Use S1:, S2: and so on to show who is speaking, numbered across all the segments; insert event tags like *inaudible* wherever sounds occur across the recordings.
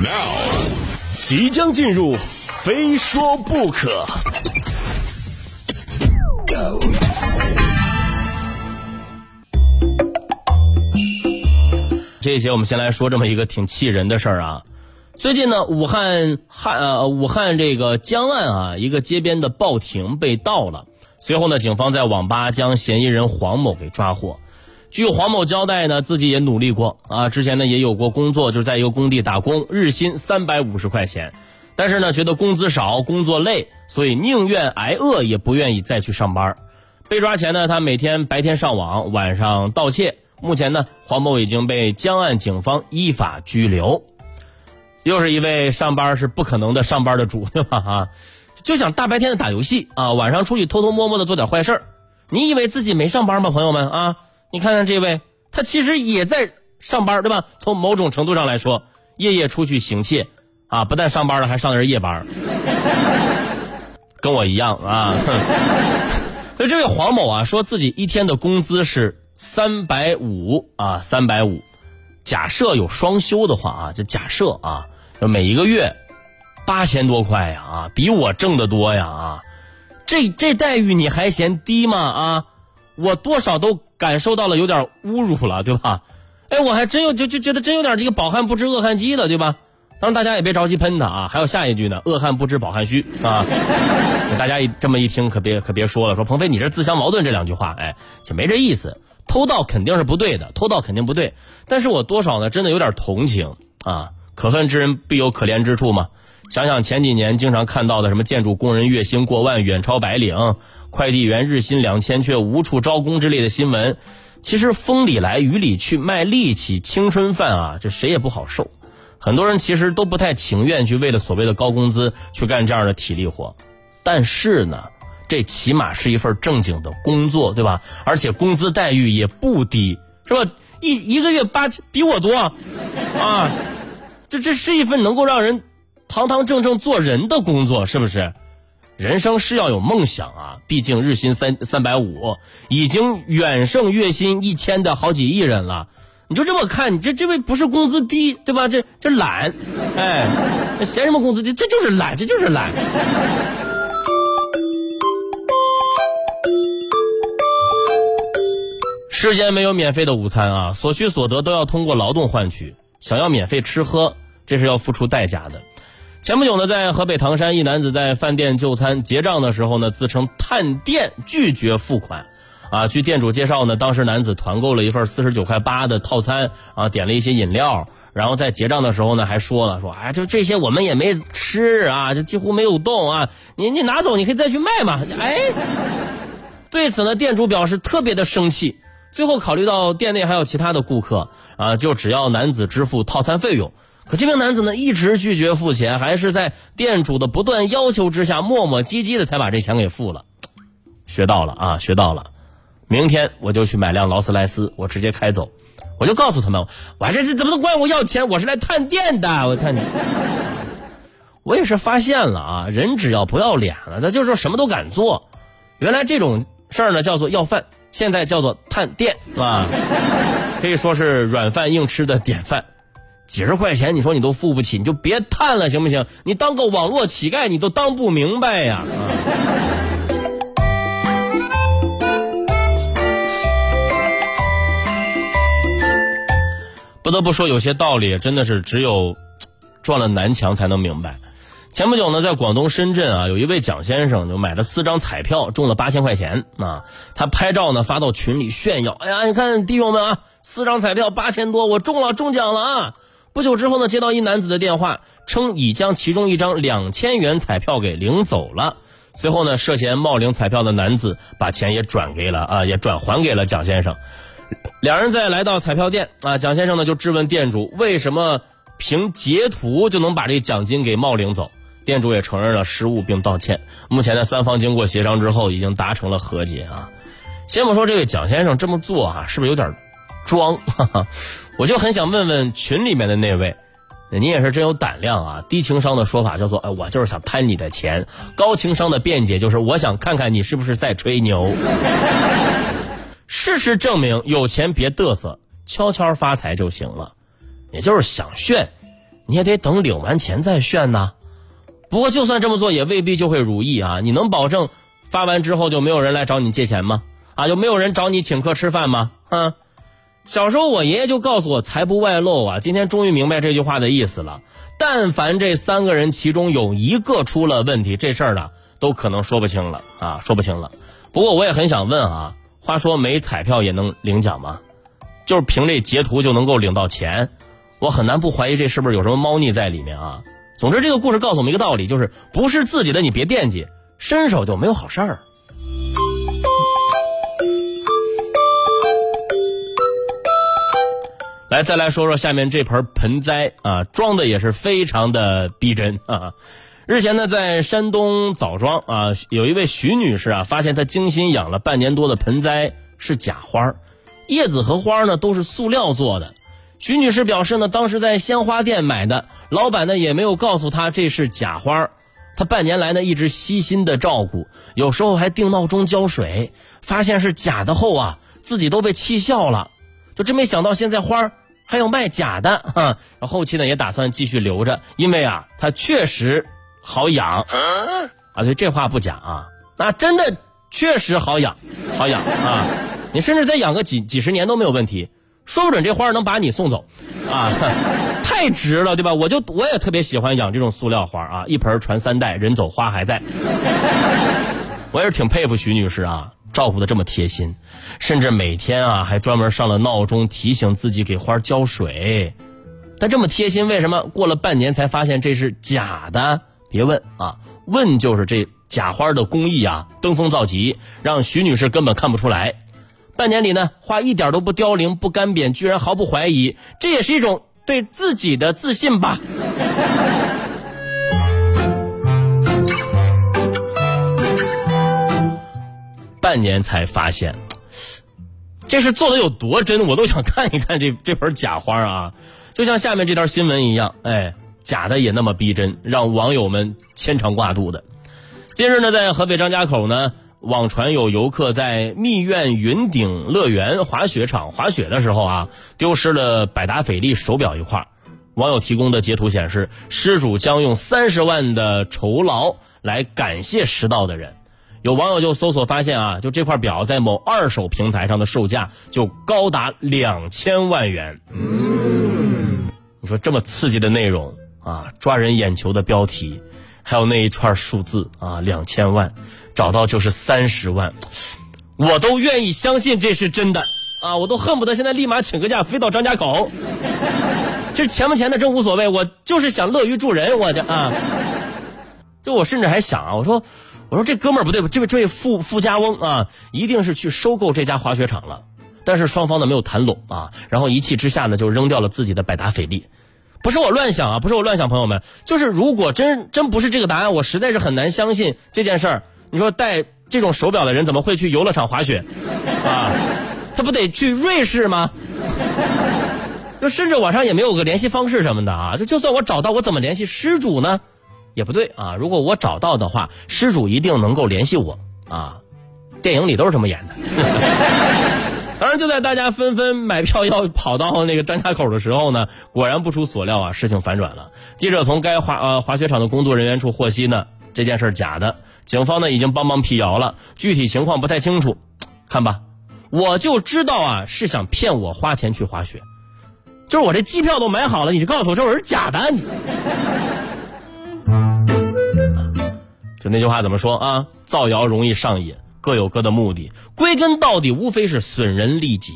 S1: Now，即将进入，非说不可。
S2: 这一节我们先来说这么一个挺气人的事儿啊。最近呢，武汉汉呃武汉这个江岸啊，一个街边的报亭被盗了。随后呢，警方在网吧将嫌疑人黄某给抓获。据黄某交代呢，自己也努力过啊，之前呢也有过工作，就是在一个工地打工，日薪三百五十块钱。但是呢，觉得工资少，工作累，所以宁愿挨饿也不愿意再去上班。被抓前呢，他每天白天上网，晚上盗窃。目前呢，黄某已经被江岸警方依法拘留。又是一位上班是不可能的上班的主，*laughs* 对吧？啊，就想大白天的打游戏啊，晚上出去偷偷摸摸的做点坏事。你以为自己没上班吗，朋友们啊？你看看这位，他其实也在上班，对吧？从某种程度上来说，夜夜出去行窃啊，不但上班了，还上的是夜班，跟我一样啊。*laughs* 所以这位黄某啊，说自己一天的工资是。三百五啊，三百五。假设有双休的话啊，就假设啊，就每一个月八千多块呀啊，比我挣的多呀啊。这这待遇你还嫌低吗啊？我多少都感受到了有点侮辱了，对吧？哎，我还真有就就觉得真有点这个饱汉不知饿汉饥了，对吧？当然大家也别着急喷他啊，还有下一句呢，饿汉不知饱汉虚啊。大家一这么一听，可别可别说了，说鹏飞你这自相矛盾这两句话，哎，就没这意思。偷盗肯定是不对的，偷盗肯定不对，但是我多少呢，真的有点同情啊！可恨之人必有可怜之处嘛。想想前几年经常看到的什么建筑工人月薪过万远超白领，快递员日薪两千却无处招工之类的新闻，其实风里来雨里去卖力气青春饭啊，这谁也不好受。很多人其实都不太情愿去为了所谓的高工资去干这样的体力活，但是呢。这起码是一份正经的工作，对吧？而且工资待遇也不低，是吧？一一个月八千，比我多啊！这这是一份能够让人堂堂正正做人的工作，是不是？人生是要有梦想啊！毕竟日薪三三百五，已经远胜月薪一千的好几亿人了。你就这么看，你这这位不是工资低，对吧？这这懒，哎，嫌什么工资低？这就是懒，这就是懒。世间没有免费的午餐啊，所需所得都要通过劳动换取。想要免费吃喝，这是要付出代价的。前不久呢，在河北唐山，一男子在饭店就餐结账的时候呢，自称探店，拒绝付款。啊，据店主介绍呢，当时男子团购了一份四十九块八的套餐，啊，点了一些饮料，然后在结账的时候呢，还说了说，哎，就这些我们也没吃啊，就几乎没有动啊，你你拿走，你可以再去卖嘛。哎，对此呢，店主表示特别的生气。最后考虑到店内还有其他的顾客啊，就只要男子支付套餐费用。可这名男子呢一直拒绝付钱，还是在店主的不断要求之下，磨磨唧唧的才把这钱给付了。*tsk* 学到了啊，学到了！明天我就去买辆劳斯莱斯，我直接开走。我就告诉他们，我这是怎么能管我要钱？我是来探店的。我看你，*laughs* 我也是发现了啊，人只要不要脸了，他就说什么都敢做。原来这种事儿呢，叫做要饭。现在叫做探店啊，*laughs* 可以说是软饭硬吃的典范。几十块钱，你说你都付不起，你就别探了，行不行？你当个网络乞丐，你都当不明白呀！不得不说，有些道理真的是只有撞了南墙才能明白。前不久呢，在广东深圳啊，有一位蒋先生就买了四张彩票，中了八千块钱啊。他拍照呢发到群里炫耀，哎呀，你看弟兄们啊，四张彩票八千多，我中了，中奖了啊！不久之后呢，接到一男子的电话，称已将其中一张两千元彩票给领走了。随后呢，涉嫌冒领彩票的男子把钱也转给了啊，也转还给了蒋先生。两人再来到彩票店啊，蒋先生呢就质问店主，为什么凭截图就能把这奖金给冒领走？店主也承认了失误并道歉。目前呢，三方经过协商之后，已经达成了和解啊。先不说这位蒋先生这么做啊，是不是有点装？哈 *laughs* 哈我就很想问问群里面的那位，你也是真有胆量啊！低情商的说法叫做“哎，我就是想贪你的钱”，高情商的辩解就是我想看看你是不是在吹牛。事实证明，有钱别嘚瑟，悄悄发财就行了。也就是想炫。你也得等领完钱再炫呐。不过就算这么做，也未必就会如意啊。你能保证发完之后就没有人来找你借钱吗？啊，就没有人找你请客吃饭吗？啊。小时候我爷爷就告诉我“财不外露”啊，今天终于明白这句话的意思了。但凡这三个人其中有一个出了问题，这事儿呢都可能说不清了啊，说不清了。不过我也很想问啊，话说没彩票也能领奖吗？就是凭这截图就能够领到钱？我很难不怀疑这是不是有什么猫腻在里面啊。总之，这个故事告诉我们一个道理，就是不是自己的你别惦记，伸手就没有好事儿。来，再来说说下面这盆盆栽啊，装的也是非常的逼真啊。日前呢，在山东枣庄啊，有一位徐女士啊，发现她精心养了半年多的盆栽是假花，叶子和花呢都是塑料做的。徐女士表示呢，当时在鲜花店买的，老板呢也没有告诉她这是假花。她半年来呢一直悉心的照顾，有时候还定闹钟浇水。发现是假的后啊，自己都被气笑了。就真没想到现在花还有卖假的哈，后期呢也打算继续留着，因为啊它确实好养啊，对这话不假啊，那真的确实好养，好养啊，你甚至再养个几几十年都没有问题，说不准这花能把你送走啊，*laughs* 太值了对吧？我就我也特别喜欢养这种塑料花啊，一盆传三代，人走花还在，*laughs* 我也是挺佩服徐女士啊。照顾的这么贴心，甚至每天啊还专门上了闹钟提醒自己给花浇水。但这么贴心，为什么过了半年才发现这是假的？别问啊，问就是这假花的工艺啊登峰造极，让徐女士根本看不出来。半年里呢，花一点都不凋零不干瘪，居然毫不怀疑，这也是一种对自己的自信吧。半年才发现，这是做的有多真，我都想看一看这 *laughs* 这盆假花啊！就像下面这条新闻一样，哎，假的也那么逼真，让网友们牵肠挂肚的。近日呢，在河北张家口呢，网传有游客在密苑云顶乐园滑雪场滑雪的时候啊，丢失了百达翡丽手表一块。网友提供的截图显示，失主将用三十万的酬劳来感谢拾到的人。有网友就搜索发现啊，就这块表在某二手平台上的售价就高达两千万元。嗯，你说这么刺激的内容啊，抓人眼球的标题，还有那一串数字啊，两千万，找到就是三十万，我都愿意相信这是真的啊！我都恨不得现在立马请个假飞到张家口。其实钱不钱的真无所谓，我就是想乐于助人，我的啊！就我甚至还想啊，我说。我说这哥们儿不对？这位这位富富家翁啊，一定是去收购这家滑雪场了，但是双方呢没有谈拢啊，然后一气之下呢就扔掉了自己的百达翡丽。不是我乱想啊，不是我乱想，朋友们，就是如果真真不是这个答案，我实在是很难相信这件事儿。你说戴这种手表的人怎么会去游乐场滑雪啊？他不得去瑞士吗？就甚至网上也没有个联系方式什么的啊！就就算我找到，我怎么联系失主呢？也不对啊！如果我找到的话，失主一定能够联系我啊！电影里都是这么演的。*laughs* 当然，就在大家纷纷买票要跑到那个张家口的时候呢，果然不出所料啊，事情反转了。记者从该滑呃滑雪场的工作人员处获悉呢，这件事假的，警方呢已经帮忙辟谣了，具体情况不太清楚。看吧，我就知道啊，是想骗我花钱去滑雪，就是我这机票都买好了，你就告诉我这我是假的，你。那句话怎么说啊？造谣容易上瘾，各有各的目的，归根到底无非是损人利己。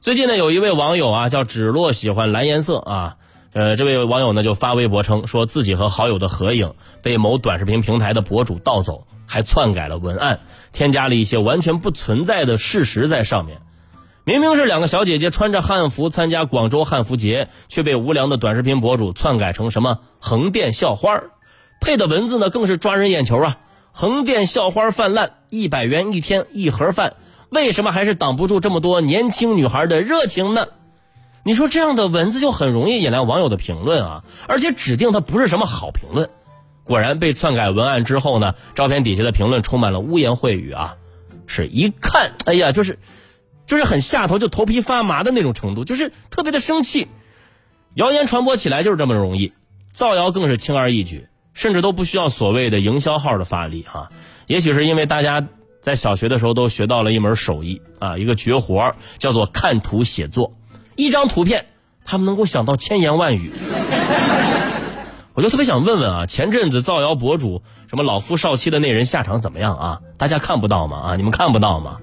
S2: 最近呢，有一位网友啊，叫芷洛，喜欢蓝颜色啊。呃，这位网友呢就发微博称，说自己和好友的合影被某短视频平台的博主盗走，还篡改了文案，添加了一些完全不存在的事实在上面。明明是两个小姐姐穿着汉服参加广州汉服节，却被无良的短视频博主篡改成什么横店校花儿。配的文字呢，更是抓人眼球啊！横店校花泛滥，一百元一天一盒饭，为什么还是挡不住这么多年轻女孩的热情呢？你说这样的文字就很容易引来网友的评论啊，而且指定它不是什么好评论。果然被篡改文案之后呢，照片底下的评论充满了污言秽语啊，是一看，哎呀，就是，就是很下头，就头皮发麻的那种程度，就是特别的生气。谣言传播起来就是这么容易。造谣更是轻而易举，甚至都不需要所谓的营销号的发力哈。也许是因为大家在小学的时候都学到了一门手艺啊，一个绝活叫做看图写作，一张图片他们能够想到千言万语。我就特别想问问啊，前阵子造谣博主什么老夫少妻的那人下场怎么样啊？大家看不到吗？啊，你们看不到吗？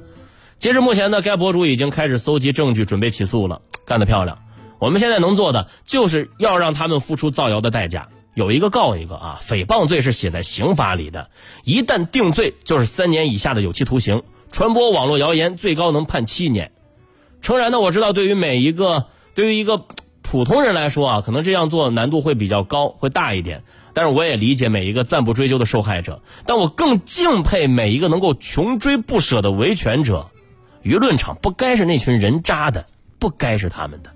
S2: 截至目前呢，该博主已经开始搜集证据，准备起诉了，干得漂亮。我们现在能做的就是要让他们付出造谣的代价，有一个告一个啊！诽谤罪是写在刑法里的，一旦定罪就是三年以下的有期徒刑，传播网络谣言最高能判七年。诚然呢，我知道对于每一个对于一个。普通人来说啊，可能这样做难度会比较高，会大一点。但是我也理解每一个暂不追究的受害者，但我更敬佩每一个能够穷追不舍的维权者。舆论场不该是那群人渣的，不该是他们的。